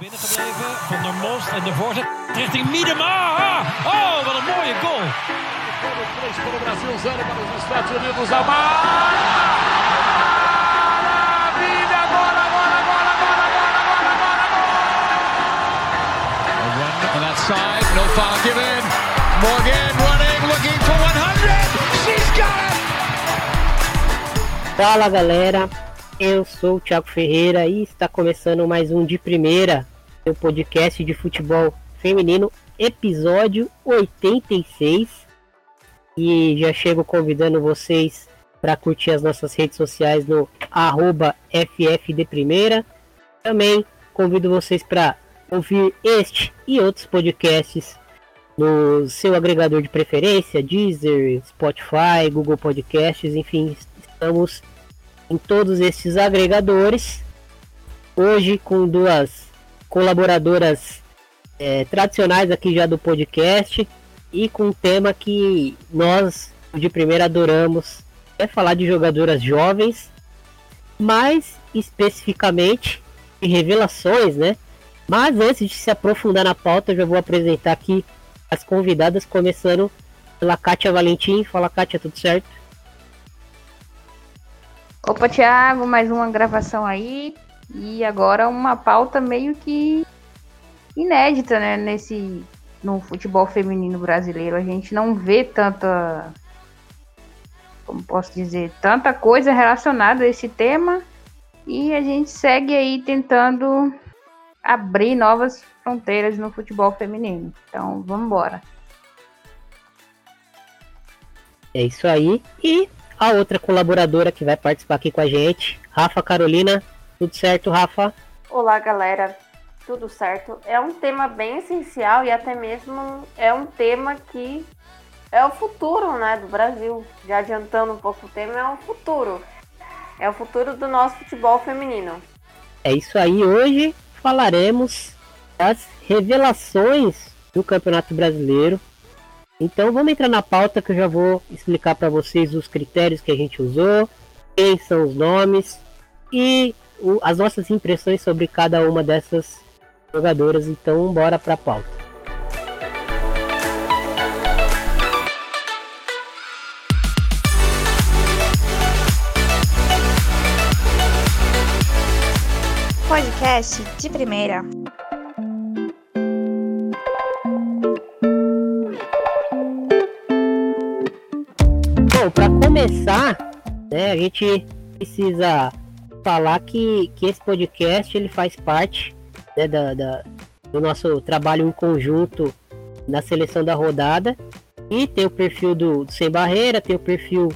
binnengebleven. Van der Most en de voorzet richting Miedema. Oh, wat een mooie goal. para o Brasil, 0 para os Estados Unidos. A maravilha! Agora, agora, agora, agora, agora, agora, agora! On that side, no foul given. Morgan running, looking for 100. She's got it! Fala galera, eu sou o Thiago Ferreira e está começando mais um de primeira, seu podcast de futebol feminino, episódio 86. E já chego convidando vocês para curtir as nossas redes sociais no arroba FFDPrimeira. Também convido vocês para ouvir este e outros podcasts no seu agregador de preferência, Deezer, Spotify, Google Podcasts, enfim, estamos em todos esses agregadores. Hoje com duas colaboradoras é, tradicionais aqui já do podcast e com um tema que nós de primeira adoramos, é falar de jogadoras jovens, mais especificamente de revelações, né? Mas antes de se aprofundar na pauta, eu já vou apresentar aqui as convidadas, começando pela Kátia Valentim. Fala, Kátia, tudo certo? Opa, Thiago, mais uma gravação aí. E agora uma pauta meio que inédita, né? Nesse no futebol feminino brasileiro. A gente não vê tanta. Como posso dizer? Tanta coisa relacionada a esse tema. E a gente segue aí tentando abrir novas fronteiras no futebol feminino. Então, vamos embora. É isso aí. E a outra colaboradora que vai participar aqui com a gente, Rafa Carolina. Tudo certo, Rafa? Olá, galera. Tudo certo. É um tema bem essencial e até mesmo é um tema que é o futuro, né, do Brasil. Já adiantando um pouco o tema, é o futuro. É o futuro do nosso futebol feminino. É isso aí. Hoje falaremos das revelações do Campeonato Brasileiro. Então vamos entrar na pauta que eu já vou explicar para vocês os critérios que a gente usou, quem são os nomes e o, as nossas impressões sobre cada uma dessas jogadoras. Então bora para a pauta. Podcast de primeira. Bom, para começar, né, a gente precisa falar que, que esse podcast ele faz parte né, da, da, do nosso trabalho em conjunto na seleção da rodada. E tem o perfil do, do Sem Barreira, tem o perfil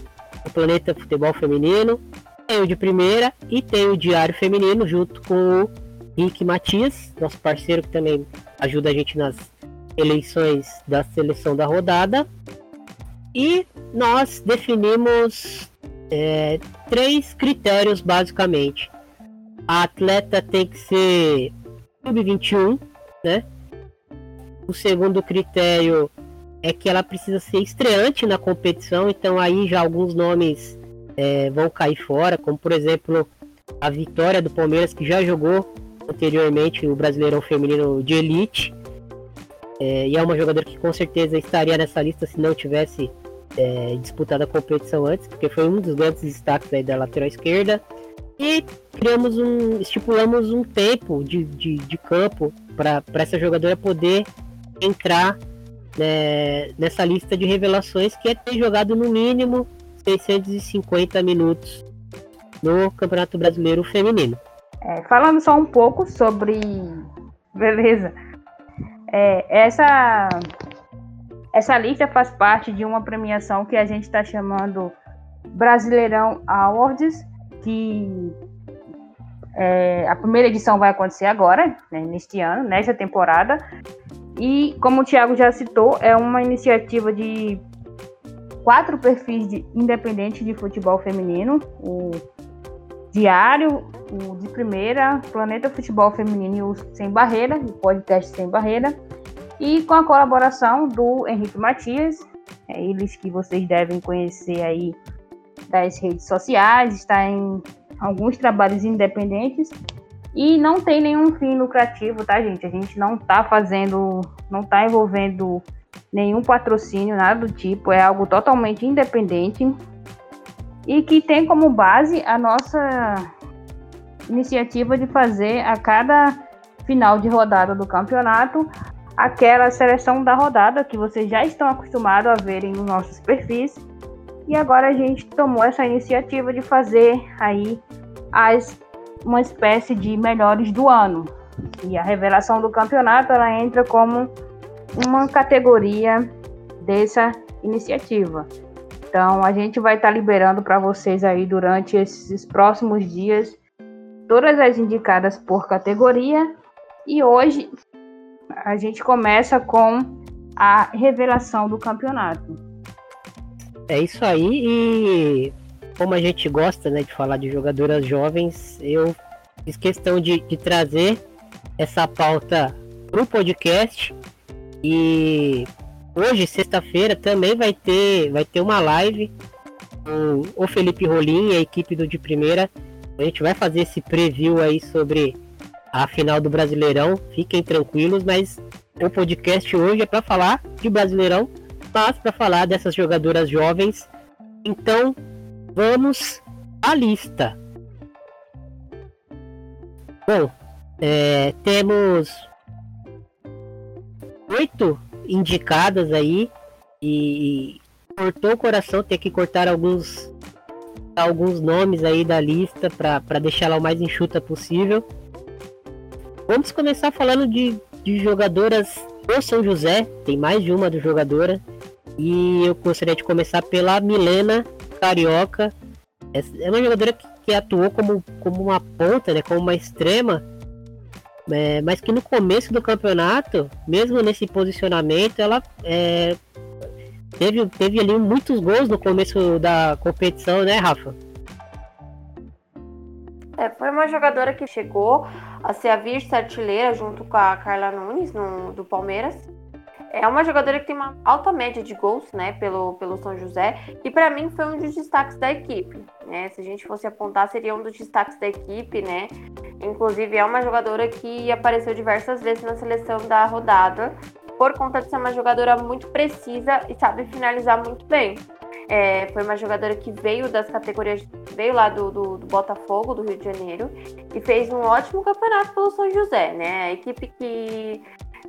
do Planeta Futebol Feminino, tem o de primeira e tem o Diário Feminino junto com o Rick Matias, nosso parceiro que também ajuda a gente nas eleições da seleção da rodada. E nós definimos é, três critérios basicamente. A atleta tem que ser sub-21, né? O segundo critério é que ela precisa ser estreante na competição, então aí já alguns nomes é, vão cair fora, como por exemplo a Vitória do Palmeiras, que já jogou anteriormente o Brasileirão Feminino de Elite. É, e é uma jogadora que com certeza estaria nessa lista se não tivesse é, disputado a competição antes, porque foi um dos grandes destaques aí da lateral esquerda. E criamos um. estipulamos um tempo de, de, de campo para essa jogadora poder entrar né, nessa lista de revelações, que é ter jogado no mínimo 650 minutos no Campeonato Brasileiro Feminino. É, falando só um pouco sobre. Beleza. É, essa, essa lista faz parte de uma premiação que a gente está chamando Brasileirão Awards, que é, a primeira edição vai acontecer agora, né, neste ano, nesta temporada. E, como o Thiago já citou, é uma iniciativa de quatro perfis de, independentes de futebol feminino: o Diário, o de Primeira, Planeta Futebol Feminino e o Sem Barreira, o podcast Sem Barreira, e com a colaboração do Henrique Matias, é eles que vocês devem conhecer aí das redes sociais, está em alguns trabalhos independentes. E não tem nenhum fim lucrativo, tá, gente? A gente não tá fazendo, não tá envolvendo nenhum patrocínio, nada do tipo. É algo totalmente independente e que tem como base a nossa iniciativa de fazer a cada final de rodada do campeonato aquela seleção da rodada que vocês já estão acostumados a verem nos nossos perfis. E agora a gente tomou essa iniciativa de fazer aí as, uma espécie de melhores do ano. E a revelação do campeonato ela entra como uma categoria dessa iniciativa. Então a gente vai estar tá liberando para vocês aí durante esses próximos dias todas as indicadas por categoria. E hoje a gente começa com a revelação do campeonato. É isso aí e como a gente gosta né, de falar de jogadoras jovens, eu fiz questão de, de trazer essa pauta para o podcast e hoje, sexta-feira, também vai ter, vai ter uma live com o Felipe Rolim e a equipe do de primeira. A gente vai fazer esse preview aí sobre a final do Brasileirão. Fiquem tranquilos, mas o podcast hoje é para falar de Brasileirão, mas para falar dessas jogadoras jovens. Então, vamos à lista. Bom, é, temos oito indicadas aí e cortou o coração ter que cortar alguns alguns nomes aí da lista para deixar ela o mais enxuta possível. Vamos começar falando de, de jogadoras do São José, tem mais de uma do jogadora. E eu gostaria de começar pela Milena Carioca. É uma jogadora que, que atuou como, como uma ponta, né, como uma extrema é, mas que no começo do campeonato, mesmo nesse posicionamento, ela é, teve, teve ali muitos gols no começo da competição, né, Rafa? É, foi uma jogadora que chegou a ser a vice-artilheira junto com a Carla Nunes no, do Palmeiras. É uma jogadora que tem uma alta média de gols, né, pelo, pelo São José, e para mim foi um dos destaques da equipe, né? Se a gente fosse apontar, seria um dos destaques da equipe, né? Inclusive é uma jogadora que apareceu diversas vezes na seleção da rodada, por conta de ser uma jogadora muito precisa e sabe finalizar muito bem. É, foi uma jogadora que veio das categorias, veio lá do, do, do, Botafogo, do Rio de Janeiro, e fez um ótimo campeonato pelo São José, né? A equipe que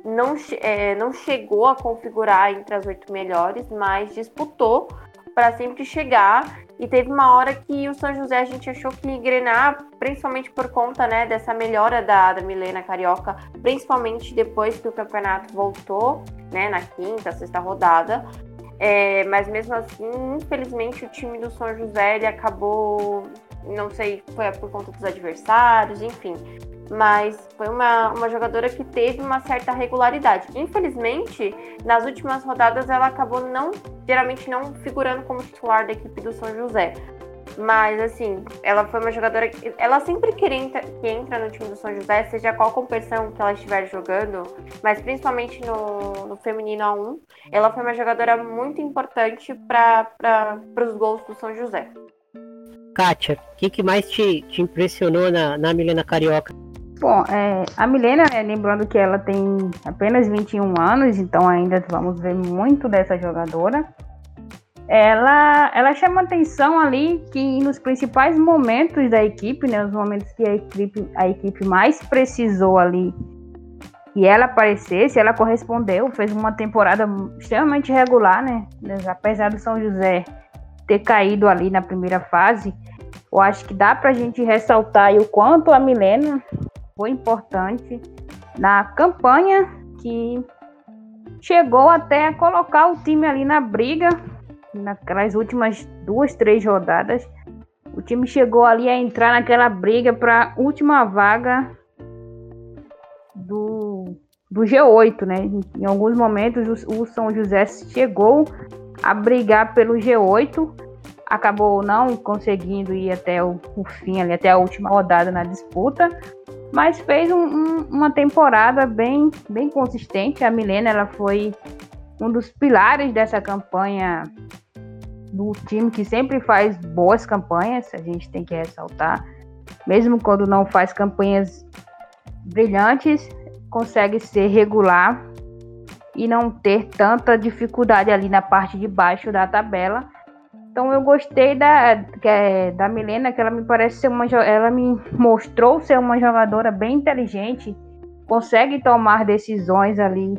não, é, não chegou a configurar entre as oito melhores, mas disputou para sempre chegar. E teve uma hora que o São José a gente achou que engrenar, principalmente por conta né, dessa melhora da, da Milena Carioca, principalmente depois que o campeonato voltou, né, na quinta, sexta rodada. É, mas mesmo assim, infelizmente, o time do São José ele acabou, não sei, foi por conta dos adversários, enfim, mas foi uma, uma jogadora que teve uma certa regularidade. Infelizmente, nas últimas rodadas ela acabou não, geralmente não figurando como titular da equipe do São José. Mas assim, ela foi uma jogadora que ela sempre que entra, que entra no time do São José, seja qual competição que ela estiver jogando, mas principalmente no, no feminino A1, ela foi uma jogadora muito importante para os gols do São José. Kátia, o que, que mais te, te impressionou na, na Milena Carioca? Bom, é, a Milena, né, lembrando que ela tem apenas 21 anos, então ainda vamos ver muito dessa jogadora. Ela, ela chama atenção ali que nos principais momentos da equipe, né, os momentos que a equipe, a equipe mais precisou ali e ela aparecesse, ela correspondeu, fez uma temporada extremamente regular, né? Apesar do São José ter caído ali na primeira fase, eu acho que dá pra gente ressaltar o quanto a Milena foi importante na campanha que chegou até a colocar o time ali na briga naquelas últimas duas, três rodadas. O time chegou ali a entrar naquela briga para última vaga do, do G8, né? Em alguns momentos o, o São José chegou a brigar pelo G8, acabou não conseguindo ir até o, o fim, ali, até a última rodada na disputa, mas fez um, um, uma temporada bem, bem consistente. A Milena ela foi um dos pilares dessa campanha do time que sempre faz boas campanhas, a gente tem que ressaltar. mesmo quando não faz campanhas brilhantes, consegue ser regular e não ter tanta dificuldade ali na parte de baixo da tabela. Então eu gostei da, da Milena, que ela me parece ser uma ela me mostrou ser uma jogadora bem inteligente, consegue tomar decisões ali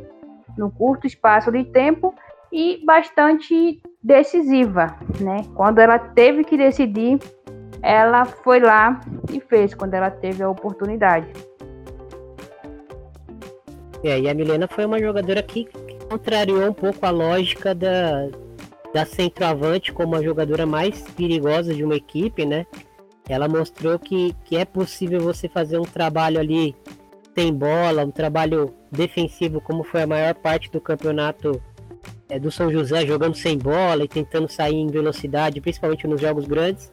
no curto espaço de tempo e bastante decisiva, né? Quando ela teve que decidir, ela foi lá e fez quando ela teve a oportunidade. É, e a Milena foi uma jogadora que contrariou um pouco a lógica da, da centroavante como a jogadora mais perigosa de uma equipe, né? Ela mostrou que, que é possível você fazer um trabalho ali sem bola, um trabalho defensivo, como foi a maior parte do campeonato é, do São José, jogando sem bola e tentando sair em velocidade, principalmente nos jogos grandes.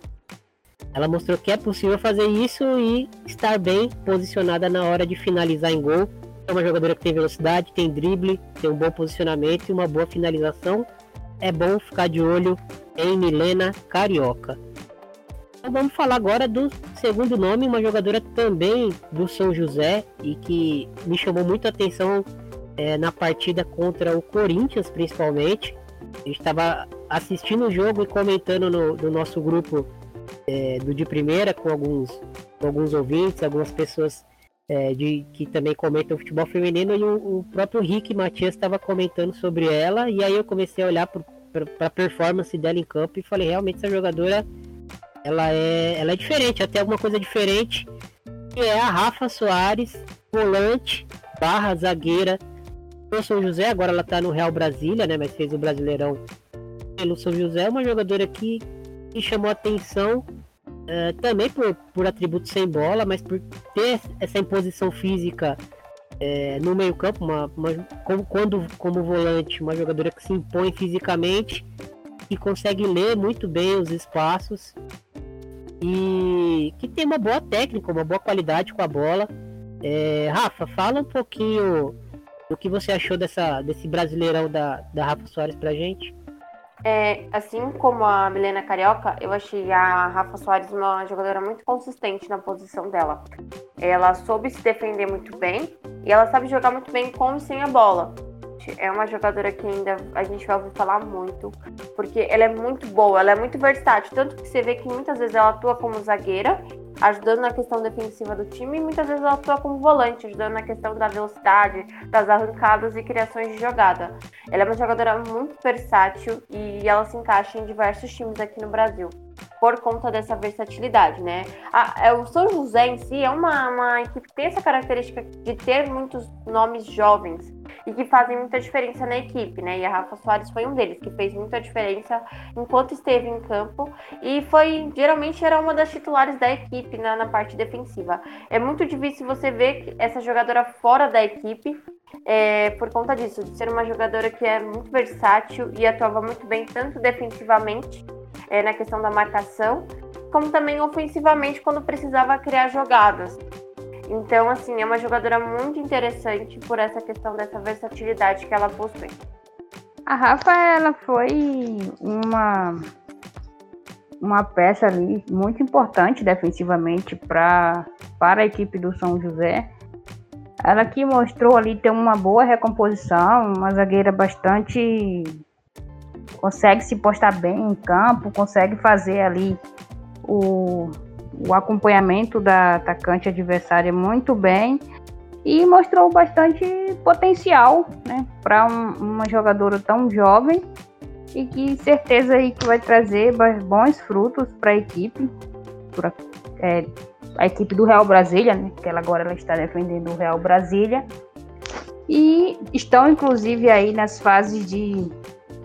Ela mostrou que é possível fazer isso e estar bem posicionada na hora de finalizar em gol é uma jogadora que tem velocidade, tem drible, tem um bom posicionamento e uma boa finalização. É bom ficar de olho em Milena Carioca. Então vamos falar agora do segundo nome, uma jogadora também do São José e que me chamou muito atenção é, na partida contra o Corinthians, principalmente. A gente estava assistindo o jogo e comentando no, no nosso grupo é, do de primeira com alguns, com alguns ouvintes, algumas pessoas é, de, que também comentam futebol feminino, e o, o próprio Rick Matias estava comentando sobre ela, e aí eu comecei a olhar para a performance dela em campo e falei, realmente essa jogadora ela é, ela é diferente, até alguma coisa diferente, que é a Rafa Soares, volante, barra zagueira. Do São José, agora ela está no Real Brasília, né, mas fez o Brasileirão pelo São José, uma jogadora que, que chamou atenção Uh, também por, por atributos sem bola, mas por ter essa imposição física é, no meio campo, uma, uma, como, quando como volante, uma jogadora que se impõe fisicamente e consegue ler muito bem os espaços e que tem uma boa técnica, uma boa qualidade com a bola. É, Rafa, fala um pouquinho o que você achou dessa, desse brasileirão da, da Rafa Soares pra gente. É, assim como a Milena Carioca, eu achei a Rafa Soares uma jogadora muito consistente na posição dela. Ela soube se defender muito bem e ela sabe jogar muito bem com e sem a bola. É uma jogadora que ainda a gente vai ouvir falar muito, porque ela é muito boa, ela é muito versátil. Tanto que você vê que muitas vezes ela atua como zagueira ajudando na questão defensiva do time e muitas vezes ela atua como volante, ajudando na questão da velocidade, das arrancadas e criações de jogada. Ela é uma jogadora muito versátil e ela se encaixa em diversos times aqui no Brasil por conta dessa versatilidade, né? A, é, o São José em si é uma, uma equipe que tem essa característica de ter muitos nomes jovens e que fazem muita diferença na equipe, né? E a Rafa Soares foi um deles que fez muita diferença enquanto esteve em campo e foi geralmente era uma das titulares da equipe na, na parte defensiva. É muito difícil você ver essa jogadora fora da equipe é, por conta disso, de ser uma jogadora que é muito versátil e atuava muito bem tanto defensivamente é, na questão da marcação, como também ofensivamente quando precisava criar jogadas. Então, assim, é uma jogadora muito interessante por essa questão dessa versatilidade que ela possui. A Rafa, ela foi uma uma peça ali muito importante defensivamente pra, para a equipe do São José. Ela que mostrou ali ter uma boa recomposição, uma zagueira bastante consegue se postar bem em campo, consegue fazer ali o, o acompanhamento da atacante adversária muito bem e mostrou bastante potencial né, para um, uma jogadora tão jovem e que certeza aí que vai trazer bons frutos para a equipe, pra, é, a equipe do Real Brasília, né, que ela agora ela está defendendo o Real Brasília e estão inclusive aí nas fases de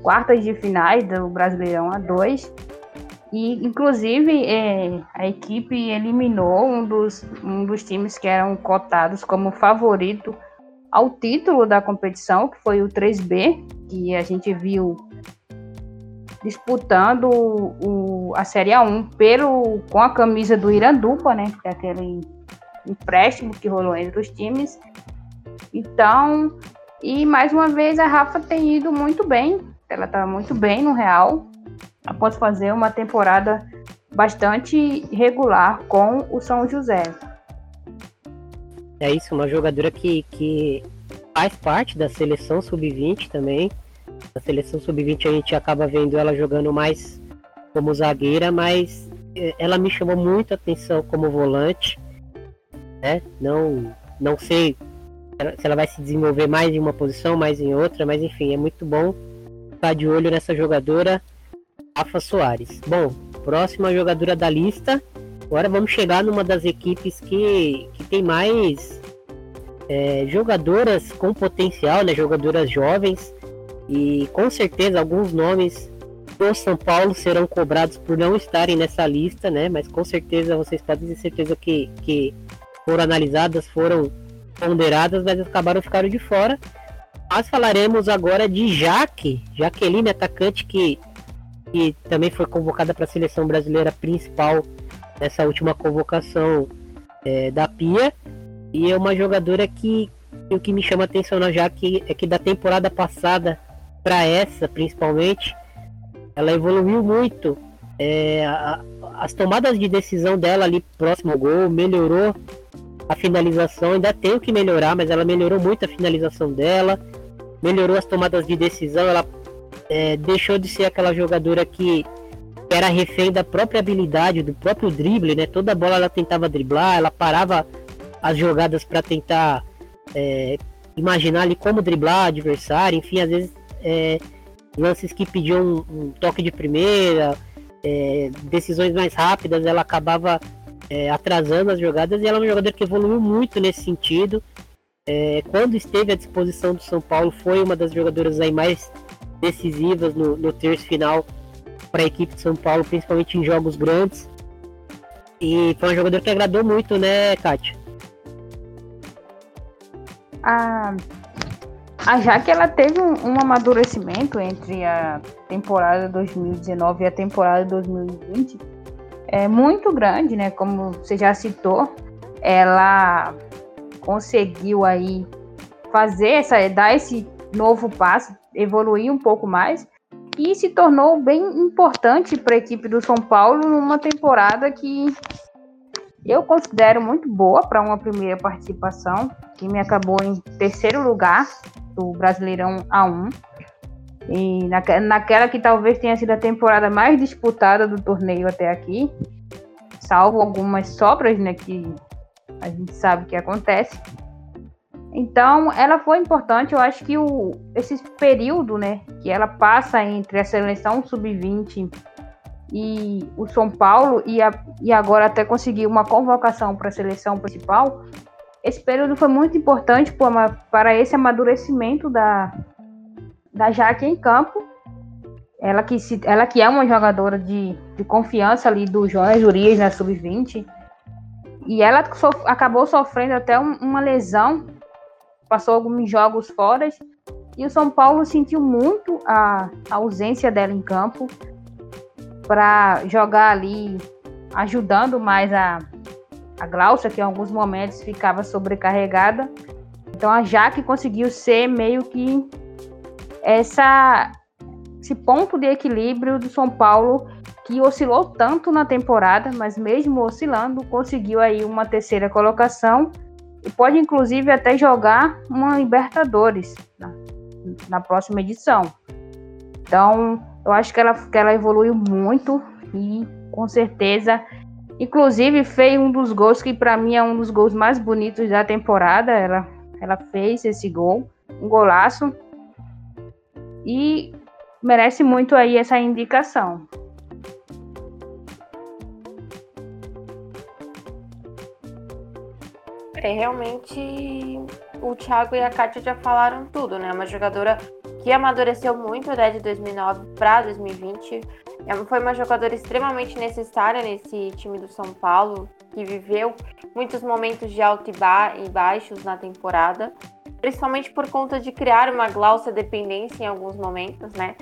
quartas de finais do Brasileirão A2. E, inclusive, é, a equipe eliminou um dos, um dos times que eram cotados como favorito ao título da competição, que foi o 3B, que a gente viu disputando o, a Série A1 pelo, com a camisa do Iranduba, né? Que é aquele empréstimo que rolou entre os times. Então, e mais uma vez a Rafa tem ido muito bem ela tá muito bem no Real, após fazer uma temporada bastante regular com o São José. É isso, uma jogadora que, que faz parte da seleção sub-20 também. Na seleção sub-20 a gente acaba vendo ela jogando mais como zagueira, mas é, ela me chamou muito a atenção como volante. Né? Não, não sei se ela vai se desenvolver mais em uma posição, mais em outra, mas enfim, é muito bom estar de olho nessa jogadora, Rafa Soares. Bom, próxima jogadora da lista. Agora vamos chegar numa das equipes que, que tem mais é, jogadoras com potencial, né? Jogadoras jovens. E com certeza alguns nomes do São Paulo serão cobrados por não estarem nessa lista, né? Mas com certeza vocês podem ter certeza que, que foram analisadas, foram ponderadas, mas acabaram ficando de fora. Nós falaremos agora de Jaque, Jaqueline, atacante que, que também foi convocada para a seleção brasileira principal nessa última convocação é, da Pia. E é uma jogadora que o que me chama atenção na Jaque é que da temporada passada para essa, principalmente, ela evoluiu muito. É, a, as tomadas de decisão dela ali próximo ao gol melhorou a finalização ainda tem o que melhorar, mas ela melhorou muito a finalização dela, melhorou as tomadas de decisão, ela é, deixou de ser aquela jogadora que era refém da própria habilidade, do próprio drible, né? Toda bola ela tentava driblar, ela parava as jogadas para tentar é, imaginar ali como driblar adversário, enfim, às vezes é, lances que pediam um, um toque de primeira, é, decisões mais rápidas, ela acabava é, atrasando as jogadas e ela é uma jogadora que evoluiu muito nesse sentido. É, quando esteve à disposição do São Paulo, foi uma das jogadoras aí mais decisivas no, no terço final para a equipe de São Paulo, principalmente em jogos grandes. E foi uma jogadora que agradou muito, né, Kátia? A, a Jaque ela teve um, um amadurecimento entre a temporada 2019 e a temporada 2020 é muito grande, né? Como você já citou, ela conseguiu aí fazer essa, dar esse novo passo, evoluir um pouco mais e se tornou bem importante para a equipe do São Paulo numa temporada que eu considero muito boa para uma primeira participação. O time acabou em terceiro lugar do Brasileirão A1. E naquela que talvez tenha sido a temporada mais disputada do torneio até aqui, salvo algumas sobras, né, que a gente sabe que acontece. Então, ela foi importante. Eu acho que o, esse período, né, que ela passa entre a seleção sub-20 e o São Paulo, e, a, e agora até conseguir uma convocação para a seleção principal, esse período foi muito importante para esse amadurecimento da, da Jaque em campo. Ela que, se, ela que é uma jogadora de, de confiança ali do Jonas Urias na Sub-20. E ela so, acabou sofrendo até um, uma lesão, passou alguns jogos fora. E o São Paulo sentiu muito a, a ausência dela em campo para jogar ali, ajudando mais a, a Glaucia, que em alguns momentos ficava sobrecarregada. Então a Jaque conseguiu ser meio que essa, esse ponto de equilíbrio do São Paulo que oscilou tanto na temporada, mas mesmo oscilando, conseguiu aí uma terceira colocação e pode inclusive até jogar uma Libertadores na, na próxima edição. Então, eu acho que ela, que ela evoluiu muito e com certeza, inclusive fez um dos gols que para mim é um dos gols mais bonitos da temporada. Ela, ela fez esse gol, um golaço e merece muito aí essa indicação. É, realmente o Thiago e a Kátia já falaram tudo, né? Uma jogadora que amadureceu muito né, de 2009 para 2020. É, foi uma jogadora extremamente necessária nesse time do São Paulo, que viveu muitos momentos de alto e, ba e baixos na temporada principalmente por conta de criar uma Glaucia dependência em alguns momentos, né?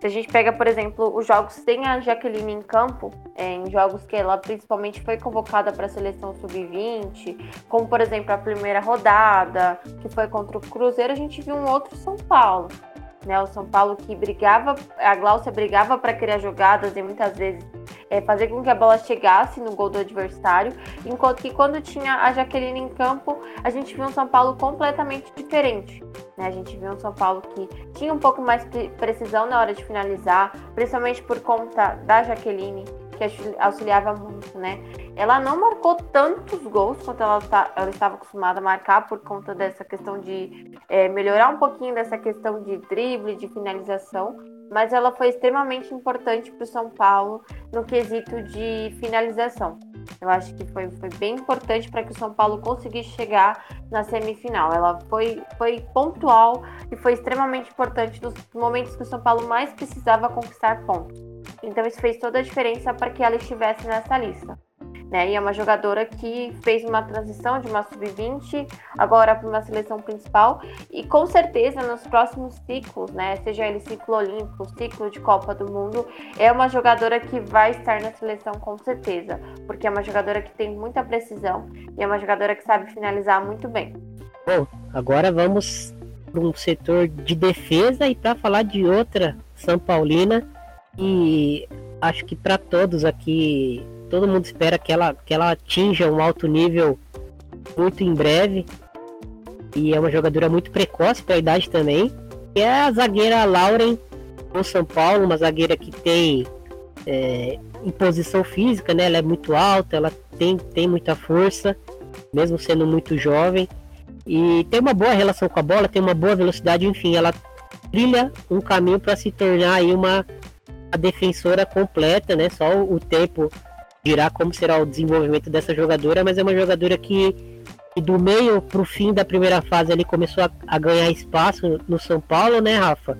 Se a gente pega, por exemplo, os jogos sem a Jaqueline em campo, é, em jogos que ela principalmente foi convocada para a seleção sub-20, como por exemplo a primeira rodada, que foi contra o Cruzeiro, a gente viu um outro São Paulo. Né? O São Paulo que brigava, a Glaucia brigava para criar jogadas e muitas vezes é, fazer com que a bola chegasse no gol do adversário, enquanto que quando tinha a Jaqueline em campo, a gente viu um São Paulo completamente diferente. Né? A gente viu um São Paulo que tinha um pouco mais precisão na hora de finalizar, principalmente por conta da Jaqueline, que auxiliava muito, né? Ela não marcou tantos gols quanto ela, tá, ela estava acostumada a marcar por conta dessa questão de é, melhorar um pouquinho dessa questão de drible, de finalização, mas ela foi extremamente importante para o São Paulo no quesito de finalização. Eu acho que foi, foi bem importante para que o São Paulo conseguisse chegar na semifinal. Ela foi, foi pontual e foi extremamente importante nos momentos que o São Paulo mais precisava conquistar pontos. Então isso fez toda a diferença para que ela estivesse nessa lista né? E é uma jogadora que fez uma transição de uma sub-20 agora para uma seleção principal e com certeza nos próximos ciclos, né? Seja ele ciclo olímpico, ciclo de Copa do Mundo, é uma jogadora que vai estar na seleção com certeza, porque é uma jogadora que tem muita precisão e é uma jogadora que sabe finalizar muito bem. Bom, agora vamos para um setor de defesa e para falar de outra São Paulina e acho que para todos aqui todo mundo espera que ela, que ela atinja um alto nível muito em breve. E é uma jogadora muito precoce para a idade também. E é a zagueira Lauren do São Paulo, uma zagueira que tem é, imposição física, né? Ela é muito alta, ela tem, tem muita força, mesmo sendo muito jovem. E tem uma boa relação com a bola, tem uma boa velocidade, enfim, ela trilha um caminho para se tornar aí uma a defensora completa, né? Só o tempo dirá como será o desenvolvimento dessa jogadora, mas é uma jogadora que, do meio para o fim da primeira fase ali começou a, a, ganhar espaço no São Paulo, né, Rafa?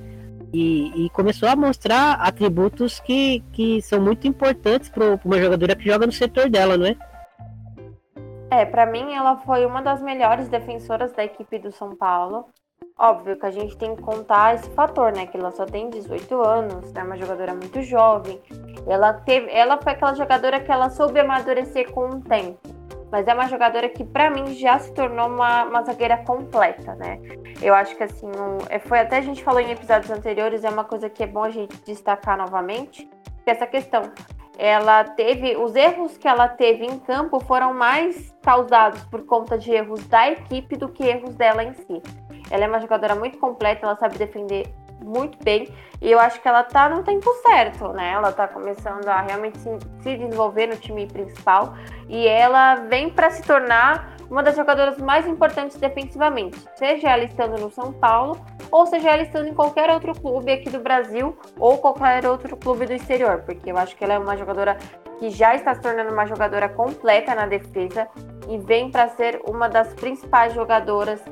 E, e começou a mostrar atributos que, que são muito importantes para uma jogadora que joga no setor dela, não é? É, para mim ela foi uma das melhores defensoras da equipe do São Paulo. Óbvio que a gente tem que contar esse fator, né? Que ela só tem 18 anos, é uma jogadora muito jovem. Ela teve, ela foi aquela jogadora que ela soube amadurecer com o tempo. Mas é uma jogadora que, para mim, já se tornou uma, uma zagueira completa, né? Eu acho que, assim, um, é, foi até a gente falou em episódios anteriores, é uma coisa que é bom a gente destacar novamente, que essa questão ela teve os erros que ela teve em campo foram mais causados por conta de erros da equipe do que erros dela em si. Ela é uma jogadora muito completa, ela sabe defender muito bem. E eu acho que ela tá no tempo certo, né? Ela tá começando a realmente se, se desenvolver no time principal. E ela vem para se tornar uma das jogadoras mais importantes defensivamente, seja ela estando no São Paulo ou seja ela estando em qualquer outro clube aqui do Brasil ou qualquer outro clube do exterior, porque eu acho que ela é uma jogadora que já está se tornando uma jogadora completa na defesa e vem para ser uma das principais jogadoras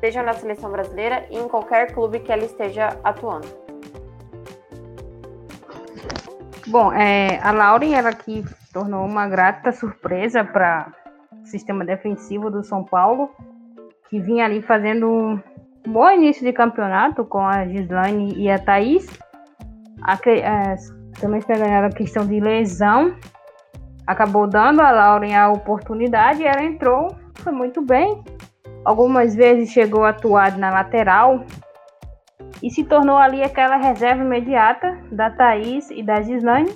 seja na seleção brasileira e em qualquer clube que ela esteja atuando. Bom, é, a Lauren ela que tornou uma grata surpresa para o sistema defensivo do São Paulo, que vinha ali fazendo um bom início de campeonato com a Gislaine e a Thaís. A, é, também ganhando a questão de lesão, acabou dando a Lauren a oportunidade e ela entrou, foi muito bem, Algumas vezes chegou a atuar na lateral e se tornou ali aquela reserva imediata da Thaís e da Gislaine.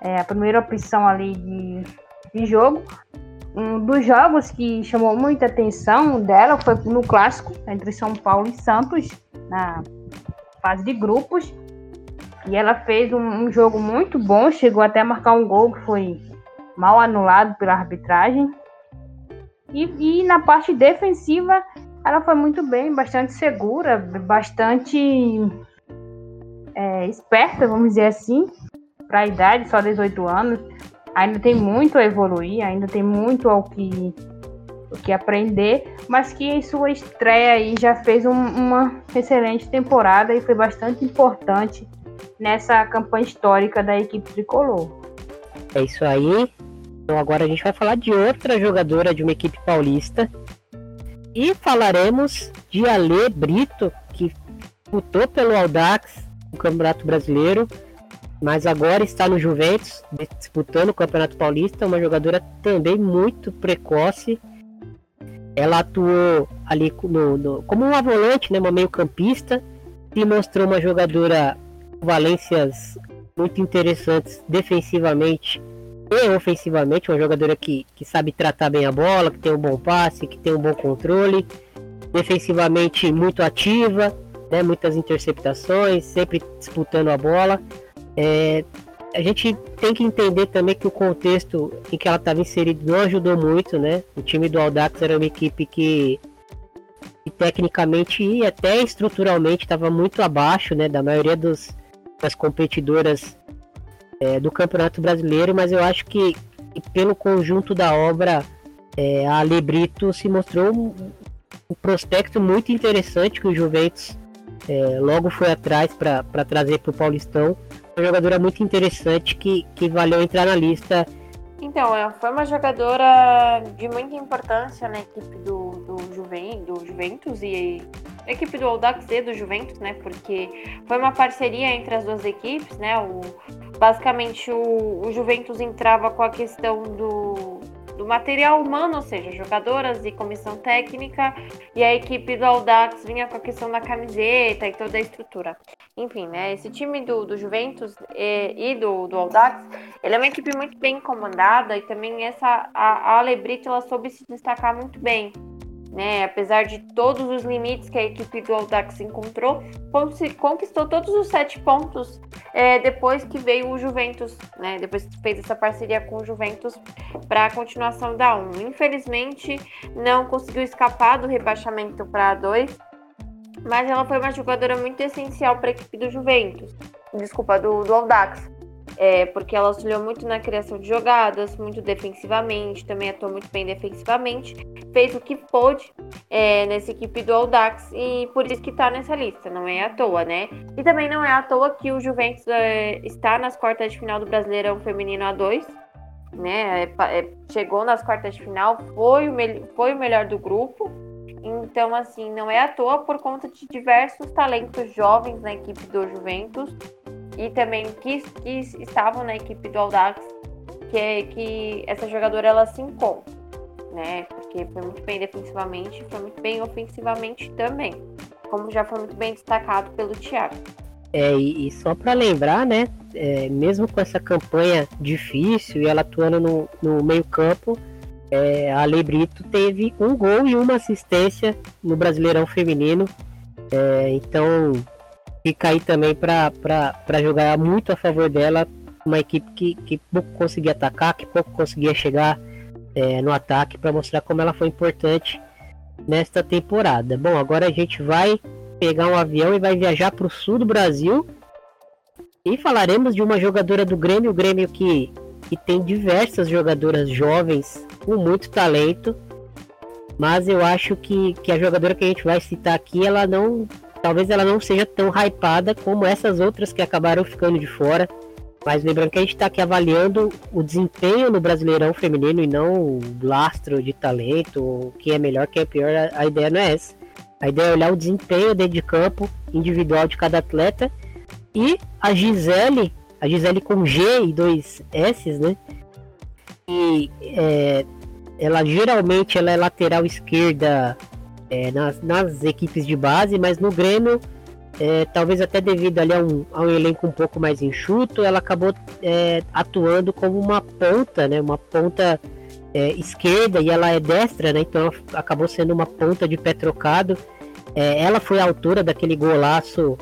É a primeira opção ali de, de jogo. Um dos jogos que chamou muita atenção dela foi no clássico entre São Paulo e Santos, na fase de grupos. E ela fez um, um jogo muito bom, chegou até a marcar um gol que foi mal anulado pela arbitragem. E, e na parte defensiva, ela foi muito bem, bastante segura, bastante é, esperta, vamos dizer assim, para a idade, só 18 anos. Ainda tem muito a evoluir, ainda tem muito ao que, o que aprender, mas que em sua estreia aí já fez um, uma excelente temporada e foi bastante importante nessa campanha histórica da equipe tricolor. É isso aí. Então agora a gente vai falar de outra jogadora de uma equipe paulista. E falaremos de Ale Brito, que lutou pelo Audax no Campeonato Brasileiro, mas agora está no Juventus, disputando o Campeonato Paulista, uma jogadora também muito precoce. Ela atuou ali no, no, como uma volante, né, uma meio campista, se mostrou uma jogadora com valências muito interessantes defensivamente e ofensivamente, uma jogadora que, que sabe tratar bem a bola, que tem um bom passe, que tem um bom controle, defensivamente muito ativa, né, muitas interceptações, sempre disputando a bola. É, a gente tem que entender também que o contexto em que ela estava inserida não ajudou muito, né? O time do Aldax era uma equipe que, que tecnicamente e até estruturalmente estava muito abaixo, né, da maioria dos, das competidoras é, do Campeonato Brasileiro, mas eu acho que, pelo conjunto da obra é, a Lebrito se mostrou um, um, prospecto muito interessante que o Juventus é, logo foi atrás para trazer para o Paulistão. Uma jogadora muito interessante que, que valeu entrar na lista. Então, é, foi uma jogadora de muita importância na equipe do, do, Juven, do Juventus e a equipe do Audax e do Juventus, né? Porque foi uma parceria entre as duas equipes, né? O, basicamente, o, o Juventus entrava com a questão do, do material humano, ou seja, jogadoras e comissão técnica, e a equipe do Audax vinha com a questão da camiseta e toda a estrutura. Enfim, né, esse time do, do Juventus e, e do, do Audax, ele é uma equipe muito bem comandada e também essa a, a Alebrito, ela soube se destacar muito bem né? Apesar de todos os limites que a equipe do Audax encontrou, conquistou todos os sete pontos é, depois que veio o Juventus, né? Depois que fez essa parceria com o Juventus para a continuação da 1. Infelizmente, não conseguiu escapar do rebaixamento para a 2, mas ela foi uma jogadora muito essencial para a equipe do Juventus. Desculpa, do, do Audax é, porque ela auxiliou muito na criação de jogadas, muito defensivamente, também atuou muito bem defensivamente, fez o que pôde é, nessa equipe do Audax e por isso que está nessa lista, não é à toa, né? E também não é à toa que o Juventus é, está nas quartas de final do Brasileirão Feminino A2, né? É, é, chegou nas quartas de final, foi o, foi o melhor do grupo. Então, assim, não é à toa por conta de diversos talentos jovens na equipe do Juventus e também que, que estavam na equipe do Audax, que, é, que essa jogadora ela se encontra, né? Porque foi muito bem defensivamente, foi muito bem ofensivamente também, como já foi muito bem destacado pelo Thiago. É, e, só para lembrar, né? É, mesmo com essa campanha difícil e ela atuando no, no meio-campo, é, a Lebrito teve um gol e uma assistência no Brasileirão Feminino. É, então, fica aí também para jogar muito a favor dela. Uma equipe que, que pouco conseguia atacar, que pouco conseguia chegar é, no ataque, para mostrar como ela foi importante nesta temporada. Bom, agora a gente vai pegar um avião e vai viajar para o sul do Brasil e falaremos de uma jogadora do Grêmio, o Grêmio que, que tem diversas jogadoras jovens com muito talento, mas eu acho que, que a jogadora que a gente vai citar aqui, ela não talvez ela não seja tão hypada como essas outras que acabaram ficando de fora. Mas lembrando que a gente está aqui avaliando o desempenho no Brasileirão Feminino e não o lastro de talento, o que é melhor, que é pior, a ideia não é essa. A ideia é olhar o desempenho dentro de campo individual de cada atleta. E a Gisele, a Gisele com G e dois S, né? E é, ela geralmente ela é lateral esquerda é, nas, nas, equipes de base, mas no Grêmio, é, talvez até devido ali a um, a um, elenco um pouco mais enxuto, ela acabou é, atuando como uma ponta, né, uma ponta é, esquerda e ela é destra, né, então acabou sendo uma ponta de pé trocado. É, ela foi a autora daquele golaço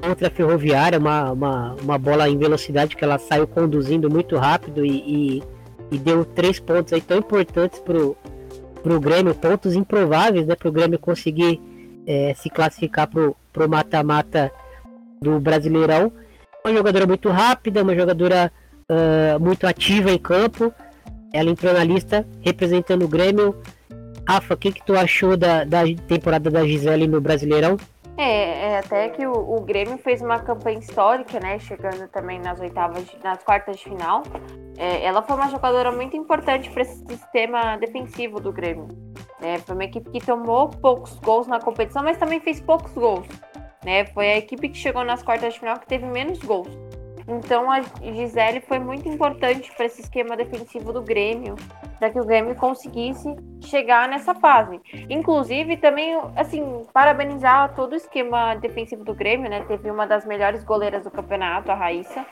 contra a Ferroviária, uma, uma, uma bola em velocidade que ela saiu conduzindo muito rápido e, e, e deu três pontos aí tão importantes pro para o Grêmio, pontos improváveis né, para o Grêmio conseguir é, se classificar para o mata-mata do Brasileirão. Uma jogadora muito rápida, uma jogadora uh, muito ativa em campo. Ela entrou na lista representando o Grêmio. Rafa, o que, que tu achou da, da temporada da Gisele no Brasileirão? É, é, até que o, o, Grêmio fez uma campanha histórica, né? Chegando também nas oitavas, nas quartas de final. É, ela foi uma jogadora muito importante para esse sistema defensivo do Grêmio. É, foi uma equipe que tomou poucos gols na competição, mas também fez poucos gols. Né? Foi a equipe que chegou nas quartas de final que teve menos gols. Então a Gisele foi muito importante para esse esquema defensivo do Grêmio, para que o Grêmio conseguisse chegar nessa fase. Inclusive, também, assim, parabenizar todo o esquema defensivo do Grêmio, né? Teve uma das melhores goleiras do campeonato, a Raíssa.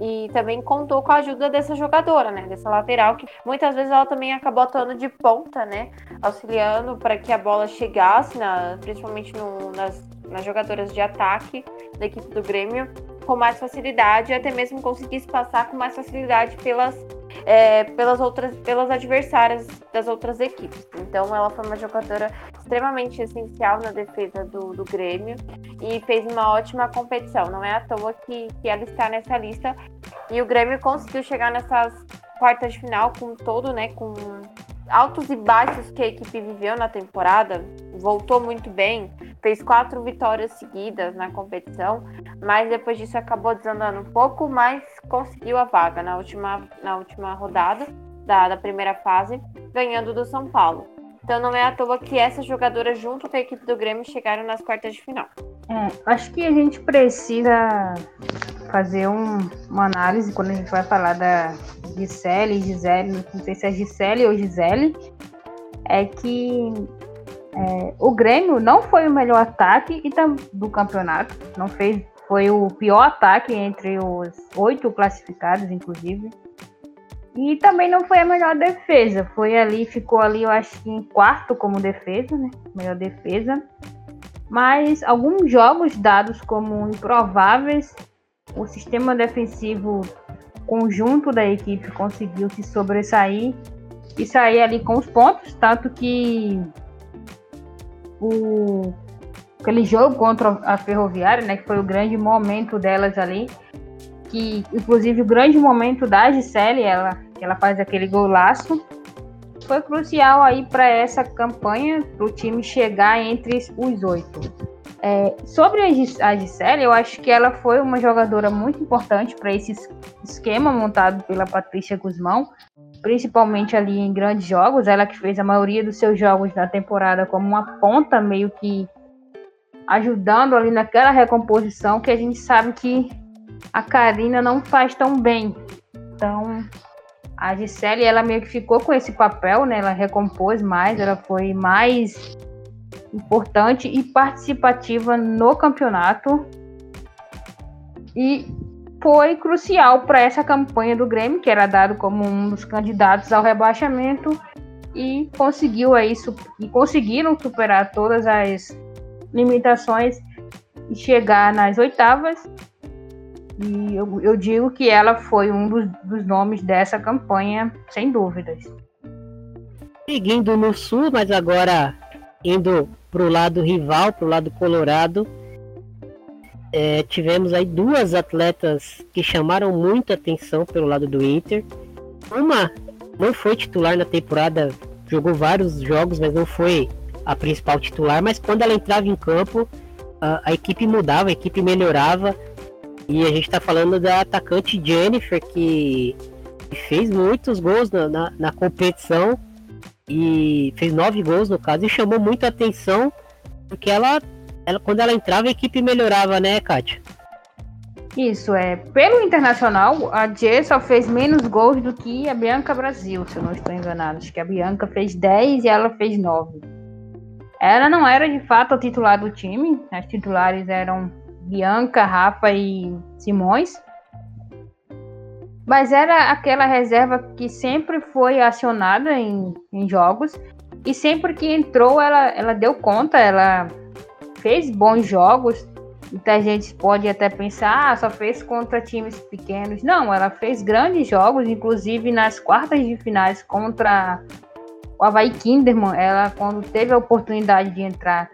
E também contou com a ajuda dessa jogadora, né? Dessa lateral, que muitas vezes ela também acabou atuando de ponta, né? Auxiliando para que a bola chegasse, na, principalmente no, nas, nas jogadoras de ataque da equipe do Grêmio, com mais facilidade, e até mesmo conseguisse passar com mais facilidade pelas é, pelas outras, pelas adversárias das outras equipes. Então ela foi uma jogadora extremamente essencial na defesa do, do Grêmio e fez uma ótima competição. Não é à toa que, que ela está nessa lista e o Grêmio conseguiu chegar nessas quartas de final com todo, né, com altos e baixos que a equipe viveu na temporada, voltou muito bem, fez quatro vitórias seguidas na competição, mas depois disso acabou desandando um pouco, mas conseguiu a vaga na última, na última rodada da, da primeira fase, ganhando do São Paulo. Então não é à toa que essa jogadora, junto com a equipe do Grêmio, chegaram nas quartas de final. É, acho que a gente precisa fazer um, uma análise quando a gente vai falar da Gisele, Gisele, não sei se é Gisele ou Gisele, é que é, o Grêmio não foi o melhor ataque do campeonato, não fez, foi o pior ataque entre os oito classificados, inclusive. E também não foi a melhor defesa. Foi ali, ficou ali, eu acho que em quarto como defesa, né? Melhor defesa. Mas alguns jogos dados como improváveis, o sistema defensivo conjunto da equipe conseguiu se sobressair e sair ali com os pontos, tanto que o aquele jogo contra a Ferroviária, né, que foi o grande momento delas ali, que inclusive o grande momento da Gisele, ela ela faz aquele golaço, foi crucial aí para essa campanha, para o time chegar entre os oito. É, sobre a Gisele, eu acho que ela foi uma jogadora muito importante para esse esquema montado pela Patrícia Guzmão, principalmente ali em grandes jogos. Ela que fez a maioria dos seus jogos na temporada como uma ponta, meio que ajudando ali naquela recomposição que a gente sabe que a Karina não faz tão bem. Então, a Gisele, ela meio que ficou com esse papel, né? Ela recompôs mais, ela foi mais importante e participativa no campeonato. E foi crucial para essa campanha do Grêmio, que era dado como um dos candidatos ao rebaixamento e conseguiu aí e conseguiram superar todas as limitações e chegar nas oitavas e eu, eu digo que ela foi um dos, dos nomes dessa campanha, sem dúvidas. Seguindo no sul, mas agora indo para o lado rival, para o lado colorado, é, tivemos aí duas atletas que chamaram muita atenção pelo lado do Inter. Uma não foi titular na temporada, jogou vários jogos, mas não foi a principal titular. Mas quando ela entrava em campo, a, a equipe mudava, a equipe melhorava. E a gente está falando da atacante Jennifer, que fez muitos gols na, na, na, competição e fez nove gols no caso e chamou muita atenção porque ela, ela quando ela entrava a equipe melhorava, né, Kátia? Isso, é. Pelo internacional, a Jé só fez menos gols do que a Bianca Brasil, se eu não estou enganado. Acho que a Bianca fez 10 e ela fez 9. Ela não era de fato a titular do time, as titulares eram Bianca, Rafa e Simões. Mas era aquela reserva que sempre foi acionada em, em jogos. E sempre que entrou, ela, ela deu conta, ela fez bons jogos. Muita gente pode até pensar, ah, só fez contra times pequenos. Não, ela fez grandes jogos, inclusive nas quartas de finais contra o Havaí Kinderman. Ela, quando teve a oportunidade de entrar,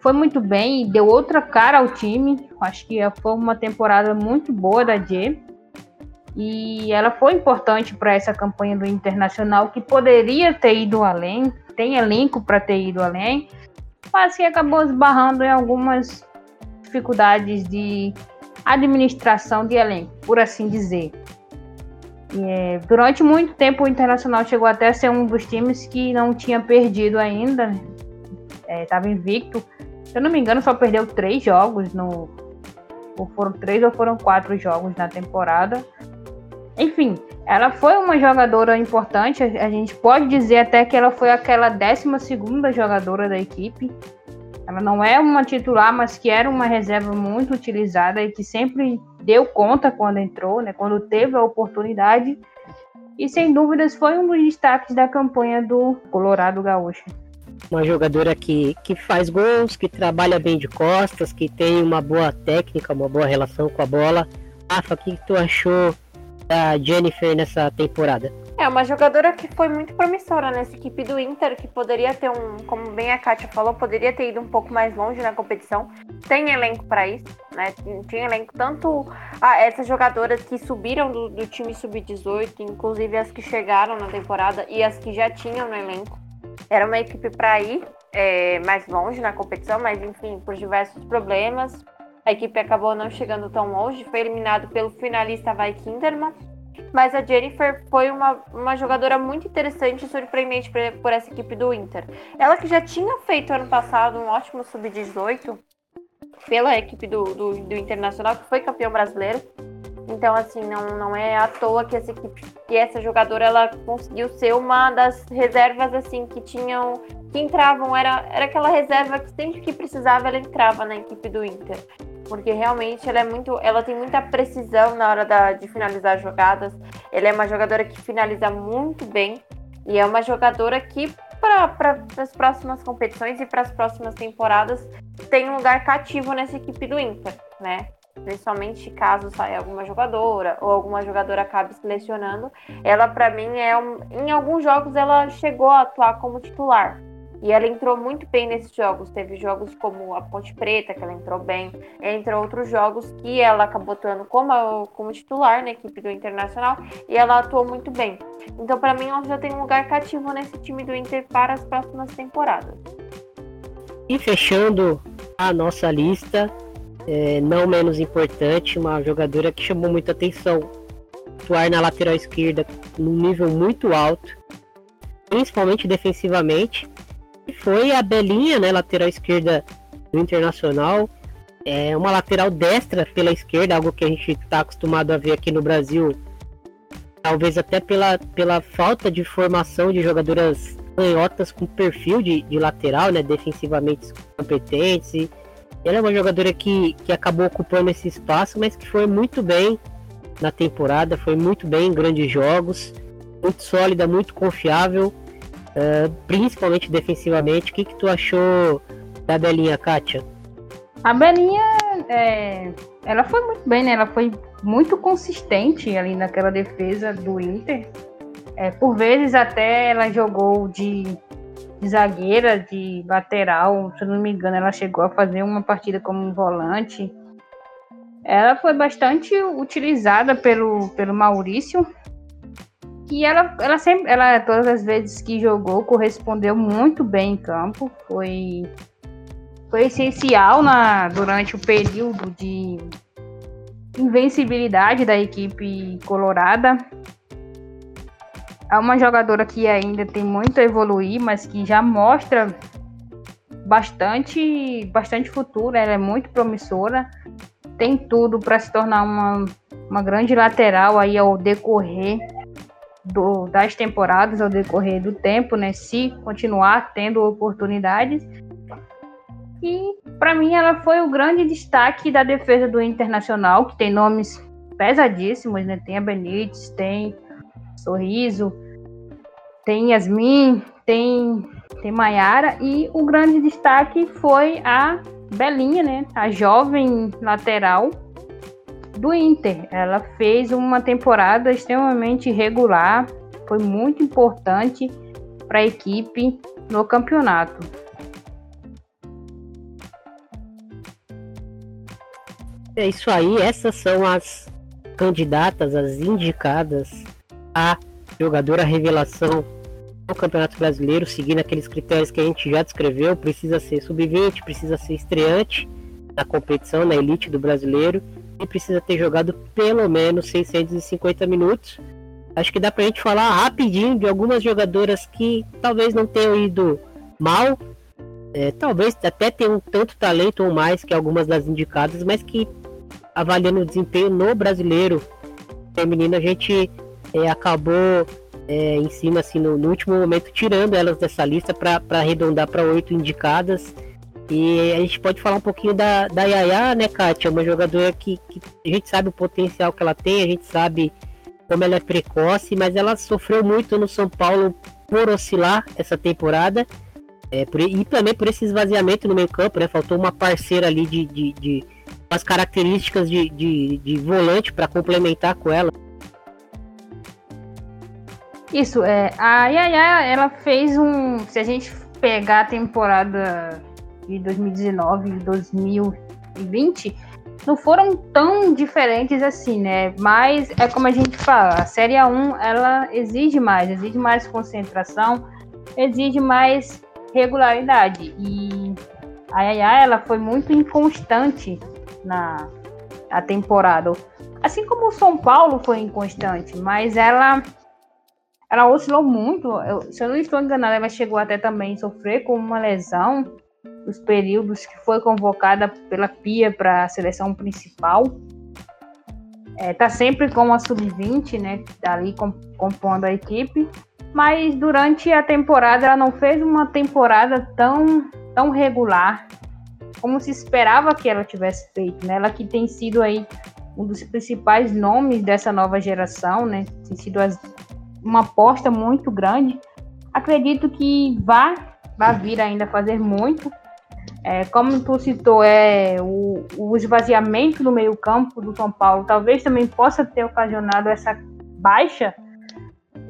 foi muito bem e deu outra cara ao time. Acho que foi uma temporada muito boa da J. E ela foi importante para essa campanha do Internacional, que poderia ter ido além, tem elenco para ter ido além, mas que acabou esbarrando em algumas dificuldades de administração de elenco, por assim dizer. É, durante muito tempo o Internacional chegou até a ser um dos times que não tinha perdido ainda, estava né? é, invicto, se eu não me engano, só perdeu três jogos no, ou foram três ou foram quatro jogos na temporada. Enfim, ela foi uma jogadora importante. A gente pode dizer até que ela foi aquela 12 segunda jogadora da equipe. Ela não é uma titular, mas que era uma reserva muito utilizada e que sempre deu conta quando entrou, né? Quando teve a oportunidade. E sem dúvidas foi um dos destaques da campanha do Colorado Gaúcho. Uma jogadora que, que faz gols, que trabalha bem de costas, que tem uma boa técnica, uma boa relação com a bola. Rafa, o que tu achou da Jennifer nessa temporada? É uma jogadora que foi muito promissora nessa equipe do Inter, que poderia ter um, como bem a Kátia falou, poderia ter ido um pouco mais longe na competição. Tem elenco para isso, né? Tinha elenco tanto ah, essas jogadoras que subiram do, do time sub-18, inclusive as que chegaram na temporada e as que já tinham no elenco. Era uma equipe para ir é, mais longe na competição, mas enfim, por diversos problemas, a equipe acabou não chegando tão longe, foi eliminado pelo finalista Vai Kinderman. Mas a Jennifer foi uma, uma jogadora muito interessante e surpreendente por essa equipe do Inter. Ela que já tinha feito ano passado um ótimo sub-18 pela equipe do, do, do Internacional, que foi campeão brasileiro. Então, assim, não, não é à toa que essa equipe, que essa jogadora, ela conseguiu ser uma das reservas, assim, que tinham, que entravam, era, era aquela reserva que sempre que precisava, ela entrava na equipe do Inter porque realmente ela é muito, ela tem muita precisão na hora da, de finalizar jogadas. Ela é uma jogadora que finaliza muito bem e é uma jogadora que para as próximas competições e para as próximas temporadas tem um lugar cativo nessa equipe do Inter, né? Principalmente caso saia alguma jogadora ou alguma jogadora acabe selecionando, ela para mim é um, em alguns jogos ela chegou a atuar como titular, e ela entrou muito bem nesses jogos. Teve jogos como a Ponte Preta, que ela entrou bem, entre outros jogos que ela acabou atuando como, como titular na equipe do Internacional e ela atuou muito bem. Então, para mim, ela já tem um lugar cativo nesse time do Inter para as próximas temporadas. E fechando a nossa lista, é, não menos importante, uma jogadora que chamou muita atenção. Atuar na lateral esquerda num nível muito alto, principalmente defensivamente foi a Belinha, né, lateral esquerda do Internacional. É uma lateral destra pela esquerda, algo que a gente está acostumado a ver aqui no Brasil. Talvez até pela, pela falta de formação de jogadoras canhotas com perfil de, de lateral, né, defensivamente competentes. E ela é uma jogadora que, que acabou ocupando esse espaço, mas que foi muito bem na temporada, foi muito bem em grandes jogos, muito sólida, muito confiável. Uh, principalmente defensivamente. O que, que tu achou da Belinha, Kátia? A Belinha, é, ela foi muito bem, né? Ela foi muito consistente ali naquela defesa do Inter. É, por vezes até ela jogou de, de, zagueira, de lateral, se não me engano, ela chegou a fazer uma partida como um volante. Ela foi bastante utilizada pelo, pelo Maurício, que ela, ela sempre, ela todas as vezes que jogou correspondeu muito bem em campo, foi foi essencial na durante o período de invencibilidade da equipe colorada. É uma jogadora que ainda tem muito a evoluir, mas que já mostra bastante bastante futuro, ela é muito promissora, tem tudo para se tornar uma, uma grande lateral aí ao decorrer do, das temporadas ao decorrer do tempo, né? Se continuar tendo oportunidades. E para mim ela foi o grande destaque da defesa do Internacional, que tem nomes pesadíssimos, né? Tem a Benítez, tem Sorriso, tem Yasmin, tem tem Maiara e o grande destaque foi a Belinha, né? A jovem lateral do Inter. Ela fez uma temporada extremamente regular, foi muito importante para a equipe no campeonato. É isso aí, essas são as candidatas, as indicadas a jogadora revelação no Campeonato Brasileiro, seguindo aqueles critérios que a gente já descreveu, precisa ser sub-20, precisa ser estreante na competição, na elite do brasileiro precisa ter jogado pelo menos 650 minutos. Acho que dá pra gente falar rapidinho de algumas jogadoras que talvez não tenham ido mal, é, talvez até tenham tanto talento ou mais que algumas das indicadas, mas que avaliando o desempenho no brasileiro feminino, a gente é, acabou é, em cima, assim, no, no, último momento, tirando elas dessa lista para arredondar para oito indicadas. E a gente pode falar um pouquinho da, da Yaya, né, Kátia? Uma jogadora que, que a gente sabe o potencial que ela tem, a gente sabe como ela é precoce, mas ela sofreu muito no São Paulo por oscilar essa temporada. É, por, e também por esse esvaziamento no meio campo, né? Faltou uma parceira ali de, de, de as características de, de, de volante para complementar com ela. Isso, é. A Yaya, ela fez um. Se a gente pegar a temporada de 2019 e 2020 não foram tão diferentes assim, né? Mas é como a gente fala, a Série A1 ela exige mais, exige mais concentração, exige mais regularidade. E a Yaya, ela foi muito inconstante na temporada. Assim como o São Paulo foi inconstante, mas ela ela oscilou muito. Eu, se eu não estou enganada, ela chegou até também a sofrer com uma lesão os períodos que foi convocada pela Pia para a seleção principal. É, tá sempre com a sub-20, né? Tá ali compondo a equipe. Mas durante a temporada ela não fez uma temporada tão, tão regular como se esperava que ela tivesse feito, né? Ela que tem sido aí um dos principais nomes dessa nova geração, né? Tem sido as, uma aposta muito grande. Acredito que vai, vai vir ainda fazer muito. É, como tu citou, é, o, o esvaziamento do meio-campo do São Paulo talvez também possa ter ocasionado essa baixa,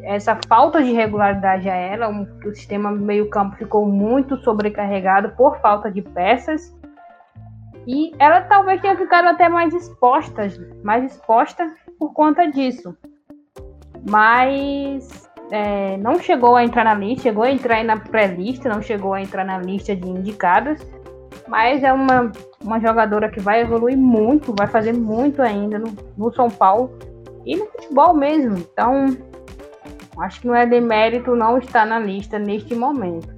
essa falta de regularidade a ela. Um, o sistema do meio-campo ficou muito sobrecarregado por falta de peças. E ela talvez tenha ficado até mais exposta, mais exposta por conta disso. Mas é, não chegou a entrar na lista, chegou a entrar na pré-lista, não chegou a entrar na lista de indicadas, mas é uma, uma jogadora que vai evoluir muito, vai fazer muito ainda no, no São Paulo e no futebol mesmo. Então, acho que não é demérito não estar na lista neste momento.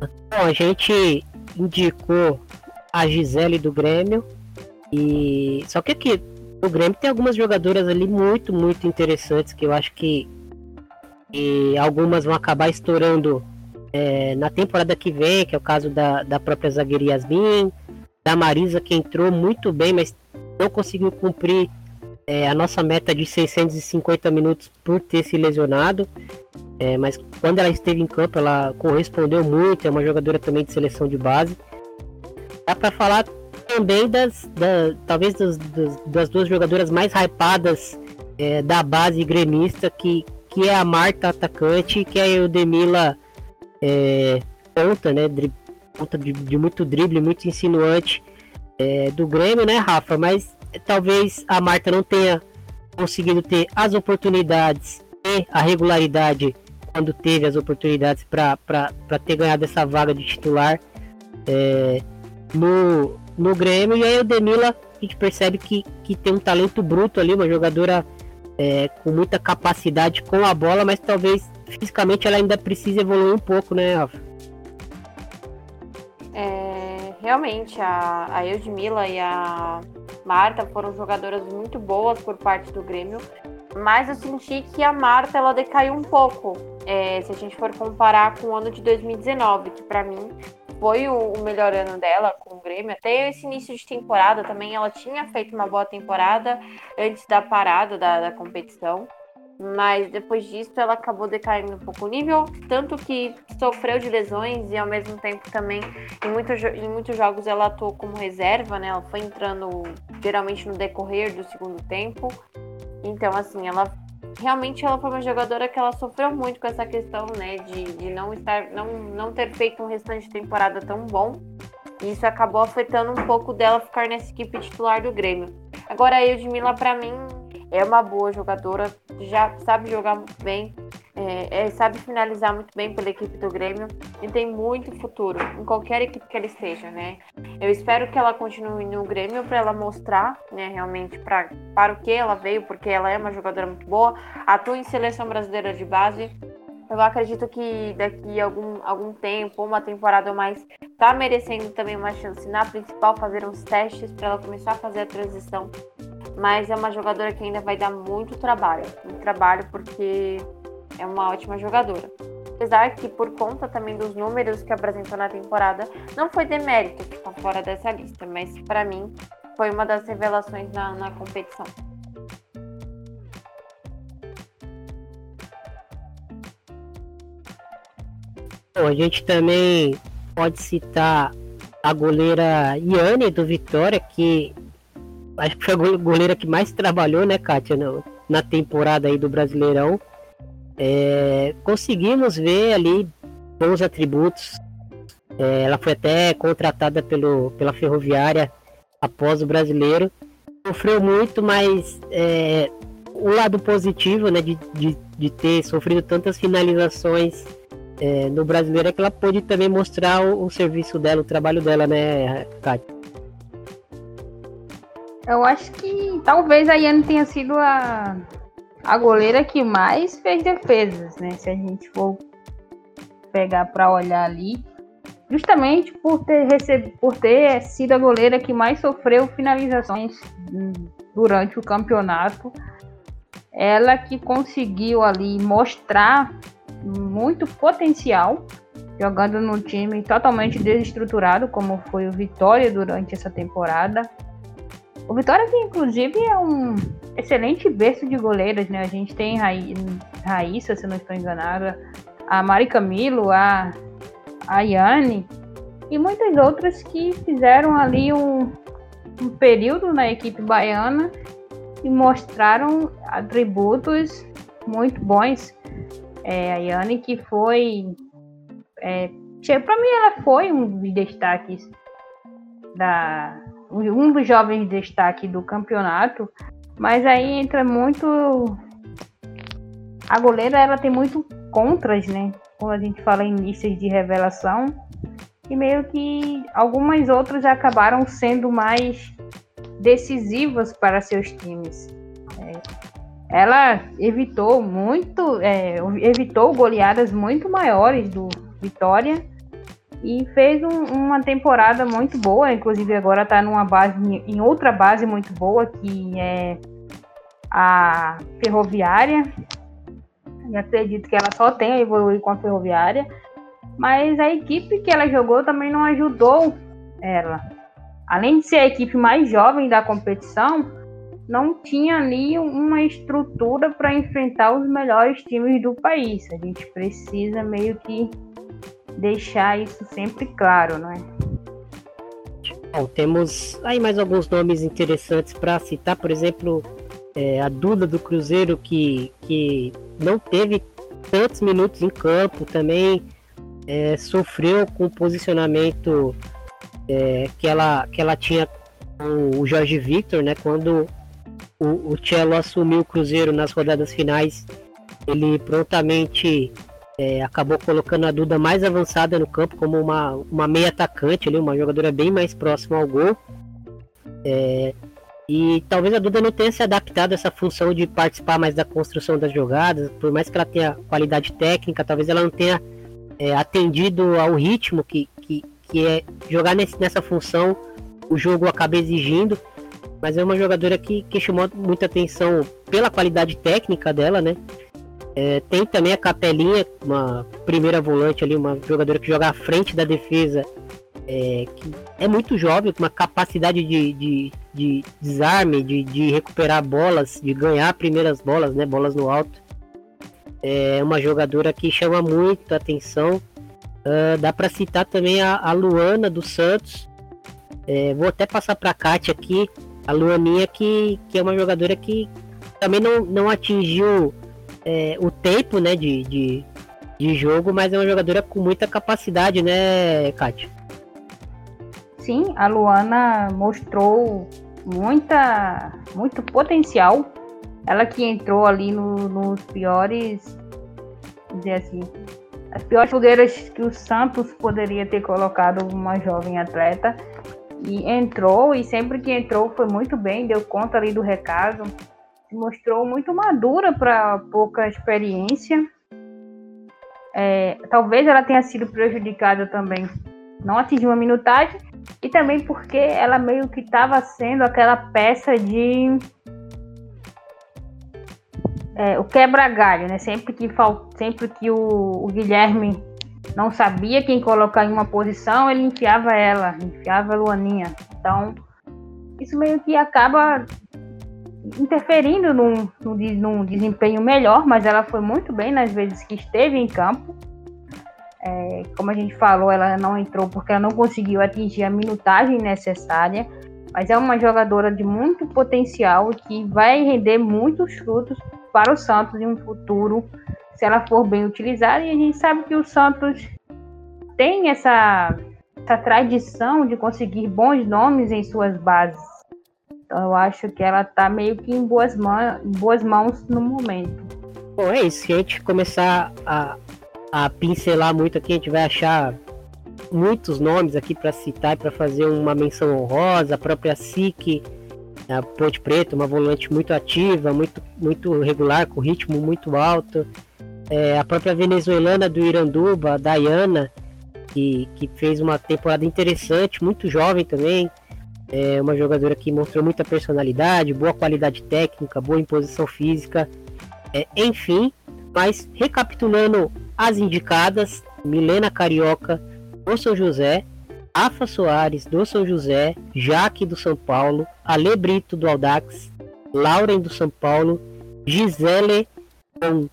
Bom, a gente indicou a Gisele do Grêmio e só que aqui o Grêmio tem algumas jogadoras ali muito, muito interessantes que eu acho que, que algumas vão acabar estourando é, na temporada que vem, que é o caso da, da própria zagueira Yasmin, da Marisa, que entrou muito bem, mas não conseguiu cumprir é, a nossa meta de 650 minutos por ter se lesionado. É, mas quando ela esteve em campo, ela correspondeu muito, é uma jogadora também de seleção de base. Dá para falar também das, da, talvez das, das, das, duas jogadoras mais hypadas é, da base gremista, que, que é a Marta atacante que é a Eudemila é, ponta, né? Dri, ponta de, de, muito drible, muito insinuante é, do Grêmio, né, Rafa? Mas talvez a Marta não tenha conseguido ter as oportunidades e a regularidade quando teve as oportunidades para ter ganhado essa vaga de titular é, no, no Grêmio. E aí o Demila, a gente percebe que, que tem um talento bruto ali, uma jogadora é, com muita capacidade com a bola, mas talvez fisicamente ela ainda precise evoluir um pouco, né, Rafa? É, realmente, a, a Eudmila e a Marta foram jogadoras muito boas por parte do Grêmio, mas eu senti que a Marta ela decaiu um pouco. É, se a gente for comparar com o ano de 2019, que para mim foi o, o, melhor ano dela com o Grêmio. Até esse início de temporada também ela tinha feito uma boa temporada antes da parada da, da competição. Mas depois disso ela acabou decaindo um pouco o nível, tanto que sofreu de lesões e ao mesmo tempo também em, em muitos jogos ela atuou como reserva, né? Ela foi entrando geralmente no decorrer do segundo tempo. Então, assim, ela realmente ela foi uma jogadora que ela sofreu muito com essa questão, né, de, de não estar, não, não ter feito um restante de temporada tão bom. E isso acabou afetando um pouco dela ficar nessa equipe titular do Grêmio. Agora a Edmila, para mim, é uma boa jogadora, já sabe jogar muito bem, é, é, sabe finalizar muito bem pela equipe do Grêmio e tem muito futuro em qualquer equipe que ela esteja, né? Eu espero que ela continue no Grêmio para ela mostrar, né, realmente pra, para o que ela veio, porque ela é uma jogadora muito boa, atua em seleção brasileira de base, Eu acredito que daqui a algum, algum tempo, uma temporada ou mais, tá merecendo também uma chance na principal, fazer uns testes para ela começar a fazer a transição. Mas é uma jogadora que ainda vai dar muito trabalho. Muito trabalho porque é uma ótima jogadora. Apesar que, por conta também dos números que apresentou na temporada, não foi demérito ficar fora dessa lista, mas para mim foi uma das revelações na, na competição. Bom, a gente também pode citar a goleira Iane do Vitória, que acho que foi a goleira que mais trabalhou, né, Kátia, na temporada aí do Brasileirão. É, conseguimos ver ali bons atributos. É, ela foi até contratada pelo, pela Ferroviária após o brasileiro. Sofreu muito, mas é, o lado positivo né, de, de, de ter sofrido tantas finalizações é, no brasileiro é que ela pôde também mostrar o, o serviço dela, o trabalho dela, né, Kátia? Eu acho que talvez a Yane tenha sido a, a goleira que mais fez defesas, né? Se a gente for pegar para olhar ali, justamente por ter recebido, por ter sido a goleira que mais sofreu finalizações durante o campeonato, ela que conseguiu ali mostrar muito potencial jogando num time totalmente desestruturado como foi o Vitória durante essa temporada. O Vitória que inclusive é um excelente berço de goleiras, né? A gente tem Ra Raíssa, se não estou enganada, a Mari Camilo, a, a Yane e muitas outras que fizeram ali um, um período na equipe baiana e mostraram atributos muito bons. É, a Yane que foi. É, para mim, ela foi um dos destaques da. Um dos jovens destaques do campeonato, mas aí entra muito. A goleira ela tem muito contras, né? Quando a gente fala em listas de revelação. E meio que algumas outras acabaram sendo mais decisivas para seus times. É, ela evitou muito, é, evitou goleadas muito maiores do Vitória e fez um, uma temporada muito boa. Inclusive agora está numa base, em outra base muito boa que é a Ferroviária. E acredito que ela só tem a evoluir com a Ferroviária, mas a equipe que ela jogou também não ajudou ela. Além de ser a equipe mais jovem da competição, não tinha ali uma estrutura para enfrentar os melhores times do país. A gente precisa meio que deixar isso sempre claro, não é? Bom, temos aí mais alguns nomes interessantes para citar, por exemplo, é, a Duda do Cruzeiro, que, que não teve tantos minutos em campo, também é, sofreu com o posicionamento é, que, ela, que ela tinha com o Jorge Victor, né? Quando o, o Cello assumiu o Cruzeiro nas rodadas finais, ele prontamente é, acabou colocando a Duda mais avançada no campo como uma, uma meia atacante, ali, uma jogadora bem mais próxima ao gol. É, e talvez a Duda não tenha se adaptado a essa função de participar mais da construção das jogadas, por mais que ela tenha qualidade técnica, talvez ela não tenha é, atendido ao ritmo que, que, que é jogar nesse, nessa função, o jogo acaba exigindo mas é uma jogadora que, que chamou muita atenção pela qualidade técnica dela, né? É, tem também a Capelinha, uma primeira volante ali, uma jogadora que joga à frente da defesa, é, que é muito jovem, com uma capacidade de, de, de desarme, de, de recuperar bolas, de ganhar primeiras bolas, né? Bolas no alto. É uma jogadora que chama muito atenção. Uh, dá para citar também a, a, Luana dos Santos. É, vou até passar para a Kátia aqui a Luaninha que, que é uma jogadora que também não, não atingiu é, o tempo né, de, de, de jogo, mas é uma jogadora com muita capacidade, né, Kátia? Sim, a Luana mostrou muita, muito potencial. Ela que entrou ali no, nos piores, dizer assim, as piores fogueiras que o Santos poderia ter colocado uma jovem atleta e entrou, e sempre que entrou foi muito bem, deu conta ali do recado, mostrou muito madura para pouca experiência. é, talvez ela tenha sido prejudicada também, não atingiu uma minutagem, e também porque ela meio que estava sendo aquela peça de é, o quebra-galho, né? Sempre que, sempre que o, o, Guilherme não sabia quem colocar em uma posição, ele enfiava ela, enfiava a Luaninha. Então, isso meio que acaba interferindo num, num, desempenho melhor, mas ela foi muito bem nas vezes que esteve em campo. É, como a gente falou, ela não entrou porque ela não conseguiu atingir a minutagem necessária, mas é uma jogadora de muito potencial que vai render muitos frutos para o Santos em um futuro, se ela for bem utilizada. E a gente sabe que o Santos tem essa, essa tradição de conseguir bons nomes em suas bases. Eu acho que ela está meio que em boas, em boas mãos no momento. Bom, é isso. Se a gente começar a, a pincelar muito aqui, a gente vai achar muitos nomes aqui para citar e para fazer uma menção honrosa. A própria SIC a Ponte Preta, uma volante muito ativa, muito, muito regular, com ritmo muito alto. É, a própria venezuelana do Iranduba, a Dayana, que, que fez uma temporada interessante, muito jovem também. É uma jogadora que mostrou muita personalidade, boa qualidade técnica, boa imposição física. É, enfim, mas recapitulando as indicadas, Milena Carioca, o São José, Afa Soares do São José, Jaque do São Paulo, Ale Brito do Aldax, Lauren do São Paulo, Gisele com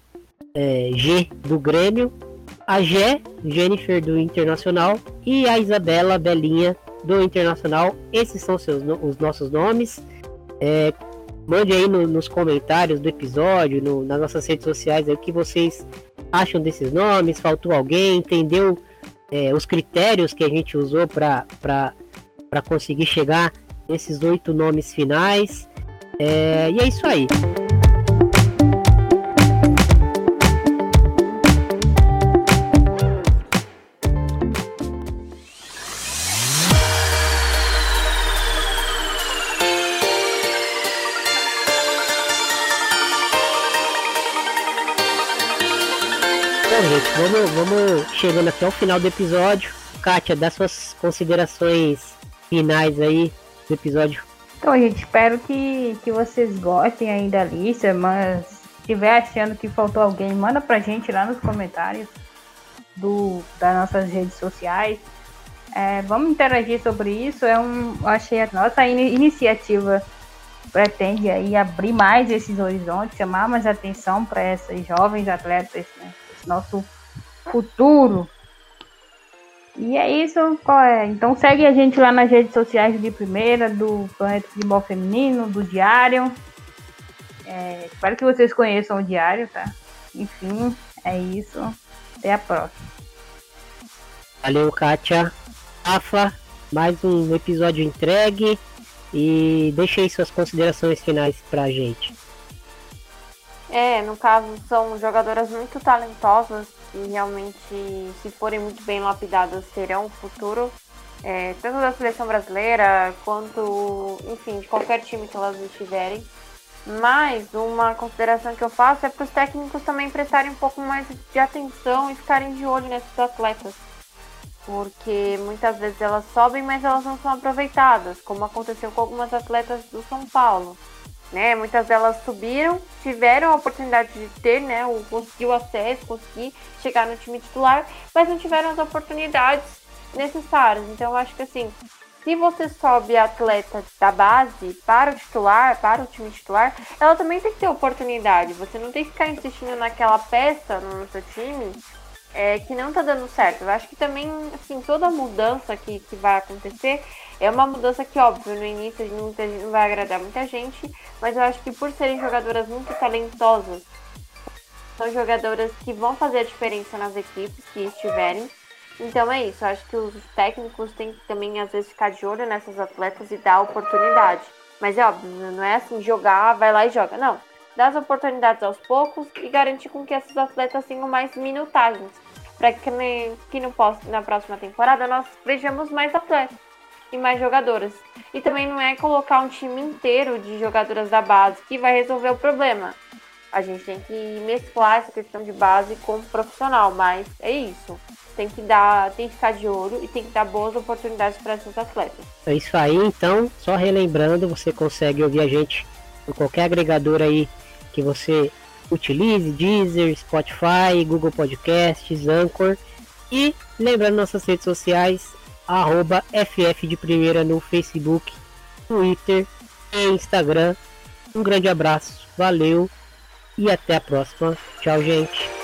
é, G do Grêmio, a Gé, Jennifer do Internacional e a Isabela Belinha do Internacional. Esses são seus, os nossos nomes. É, mande aí no, nos comentários do episódio, no, nas nossas redes sociais, aí, o que vocês acham desses nomes. Faltou alguém? Entendeu? é, os critérios que a gente usou para conseguir chegar nesses oito nomes finais. É, e é isso aí. Chegando aqui ao final do episódio. Kátia, dá suas considerações finais aí do episódio. Então, gente, espero que, que vocês gostem aí da lista, mas se estiver achando que faltou alguém, manda pra gente lá nos comentários do, das nossas redes sociais. É, vamos interagir sobre isso. É um, achei a nossa in iniciativa pretende aí abrir mais esses horizontes, chamar mais atenção para essas jovens atletas, né? Esse nosso futuro. E é isso. É? Então segue a gente lá nas redes sociais de primeira, do Planeta Futebol Feminino, do Diário. É, espero que vocês conheçam o Diário, tá? Enfim, é isso. Até a próxima. Valeu, Kátia. Rafa, mais um episódio entregue. E deixe aí suas considerações finais pra gente. É, no caso, são jogadoras muito talentosas e realmente, se forem muito bem lapidadas, terão um futuro, é, tanto da seleção brasileira quanto, enfim, de qualquer time que elas estiverem. Mas uma consideração que eu faço é para os técnicos também prestarem um pouco mais de atenção e ficarem de olho nesses atletas. Porque muitas vezes elas sobem, mas elas não são aproveitadas, como aconteceu com algumas atletas do São Paulo né? Muitas delas subiram, tiveram a oportunidade de ter, né? O, conseguir o acesso, conseguir chegar no time titular, mas não tiveram as oportunidades necessárias. Então, eu acho que assim, se você sobe atleta da base para o titular, para o time titular, ela também tem que ter oportunidade. Você não tem que ficar insistindo naquela peça no seu time é, que não tá dando certo. Eu acho que também, assim, toda mudança que, que vai acontecer é uma mudança que, óbvio, no início não, vai agradar muita gente, mas eu acho que por serem jogadoras muito talentosas, são jogadoras que vão fazer a diferença nas equipes que estiverem. Então é isso, eu acho que os técnicos têm que também, às vezes, ficar de olho nessas atletas e dar oportunidade. Mas é óbvio, não é assim, jogar, vai lá e joga. Não, dá as oportunidades aos poucos e garantir com que esses atletas tenham mais minutagens. Para que, que no, na próxima temporada nós vejamos mais atletas e mais jogadoras. E também não é colocar um time inteiro de jogadoras da base que vai resolver o problema. A gente tem que mesclar essa questão de base com profissional, mas é isso. Tem que dar, tem que ficar de olho e tem que dar boas oportunidades para esses atletas. É isso aí, então, só relembrando, você consegue ouvir a gente em qualquer agregador aí que você utilize, Deezer, Spotify, Google Podcasts, Anchor. E lembrando nossas redes sociais, arroba FF de Primeira no Facebook, Twitter e Instagram. Um grande abraço, valeu e até a próxima. Tchau, gente.